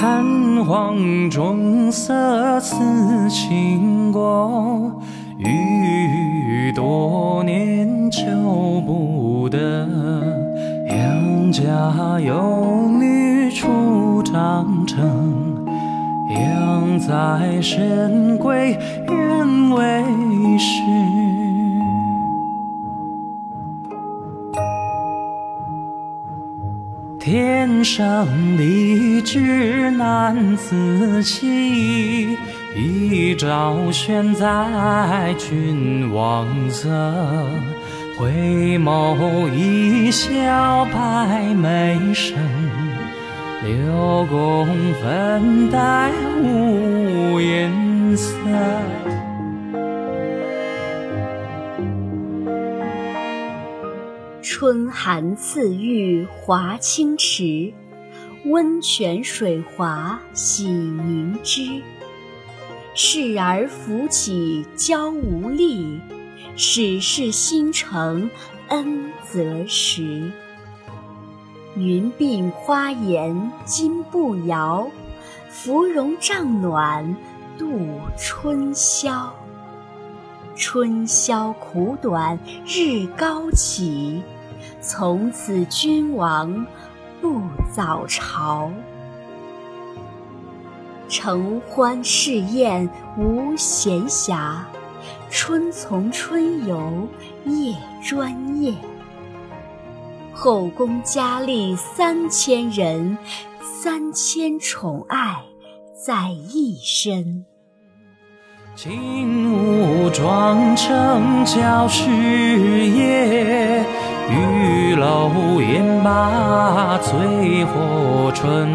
寒黄中色似清光，欲多年求不得。杨家有女初长成，养在深闺愿为师。天生丽质难自弃，一朝选在君王侧。回眸一笑百媚生，六宫粉黛无颜色。春寒赐浴华清池，温泉水滑洗凝脂。侍儿扶起娇无力，始是新承恩泽时。云鬓花颜金步摇，芙蓉帐暖度春宵。春宵苦短日高起。从此君王不早朝，承欢侍宴无闲暇，春从春游夜专夜。后宫佳丽三千人，三千宠爱在一身。金屋妆成教室夜。玉楼烟罢醉火春，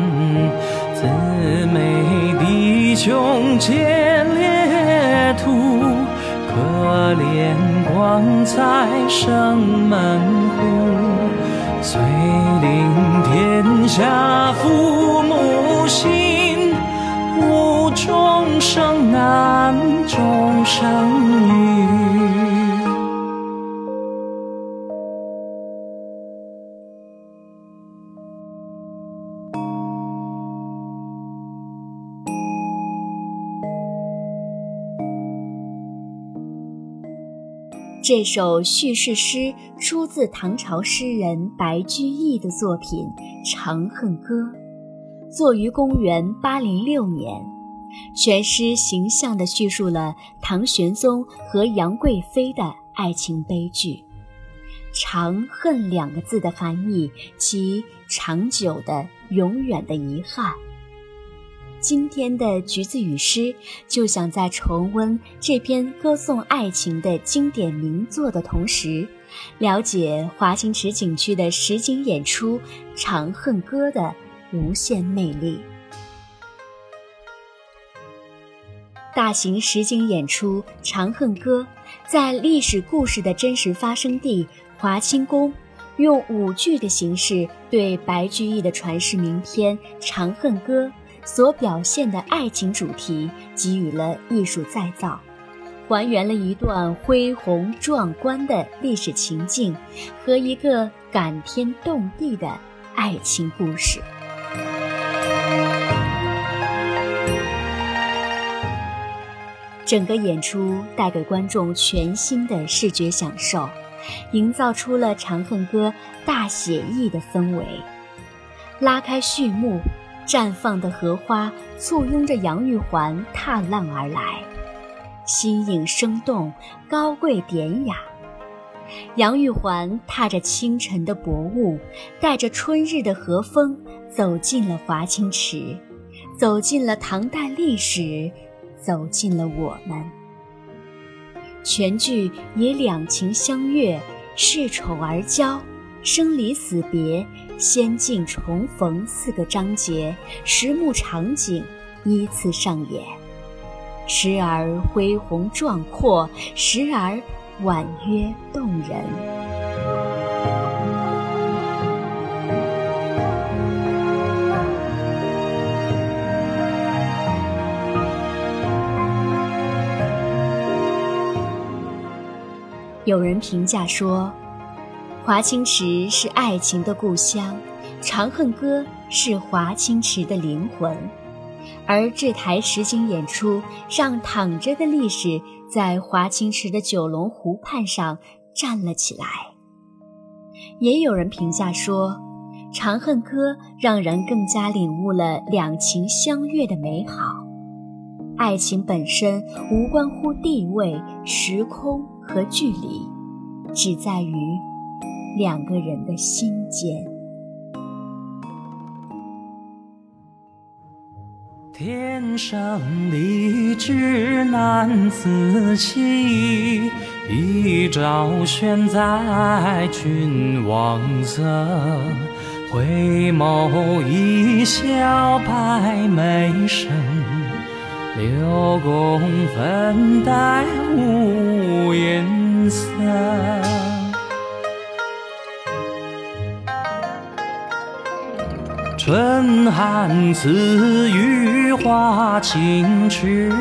姊妹弟兄皆列土，可怜光彩生门户，遂令天下父母心，无众生难终生女。这首叙事诗出自唐朝诗人白居易的作品《长恨歌》，作于公元八零六年。全诗形象地叙述了唐玄宗和杨贵妃的爱情悲剧。长恨两个字的含义，即长久的、永远的遗憾。今天的橘子与诗就想在重温这篇歌颂爱情的经典名作的同时，了解华清池景区的实景演出《长恨歌》的无限魅力。大型实景演出《长恨歌》在历史故事的真实发生地华清宫，用舞剧的形式对白居易的传世名篇《长恨歌》。所表现的爱情主题给予了艺术再造，还原了一段恢宏壮观的历史情境和一个感天动地的爱情故事。整个演出带给观众全新的视觉享受，营造出了《长恨歌》大写意的氛围。拉开序幕。绽放的荷花簇拥着杨玉环踏浪而来，新颖生动，高贵典雅。杨玉环踏着清晨的薄雾，带着春日的和风，走进了华清池，走进了唐代历史，走进了我们。全剧以两情相悦、恃宠而骄、生离死别。仙境重逢四个章节，实木场景依次上演，时而恢宏壮阔，时而婉约动人。有人评价说。华清池是爱情的故乡，长恨歌》是华清池的灵魂，而这台实景演出让躺着的历史在华清池的九龙湖畔上站了起来。也有人评价说，《长恨歌》让人更加领悟了两情相悦的美好。爱情本身无关乎地位、时空和距离，只在于两个人的心间。天生丽质难自弃，一朝选在君王侧，回眸一笑百媚生，六宫粉黛无春寒赐予华清池，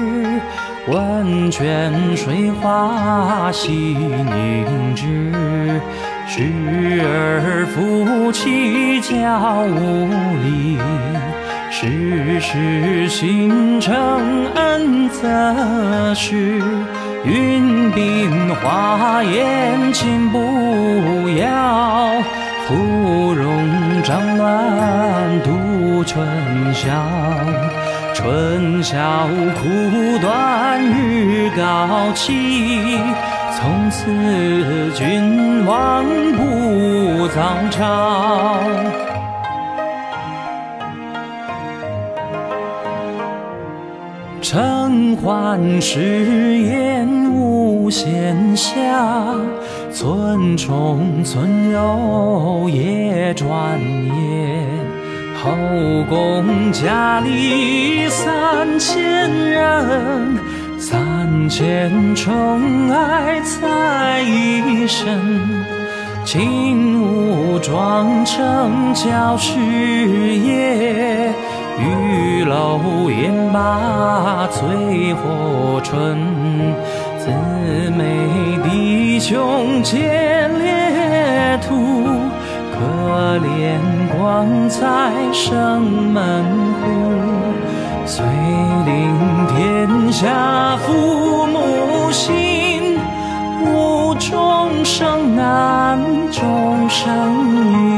温泉水花洗凝脂。时而夫妻交无离，时时心承恩泽时。云鬓花颜轻不摇，芙蓉帐暖春宵。春宵苦短日高起，从此君王不早朝。承欢侍宴无闲暇，村中村友也转眼。后宫佳丽三千人，三千宠爱在一身。金屋妆成娇侍夜。玉楼烟罢醉火春，姊妹弟兄皆列土，可怜光彩生门户。遂令天下父母心，无终生难终生。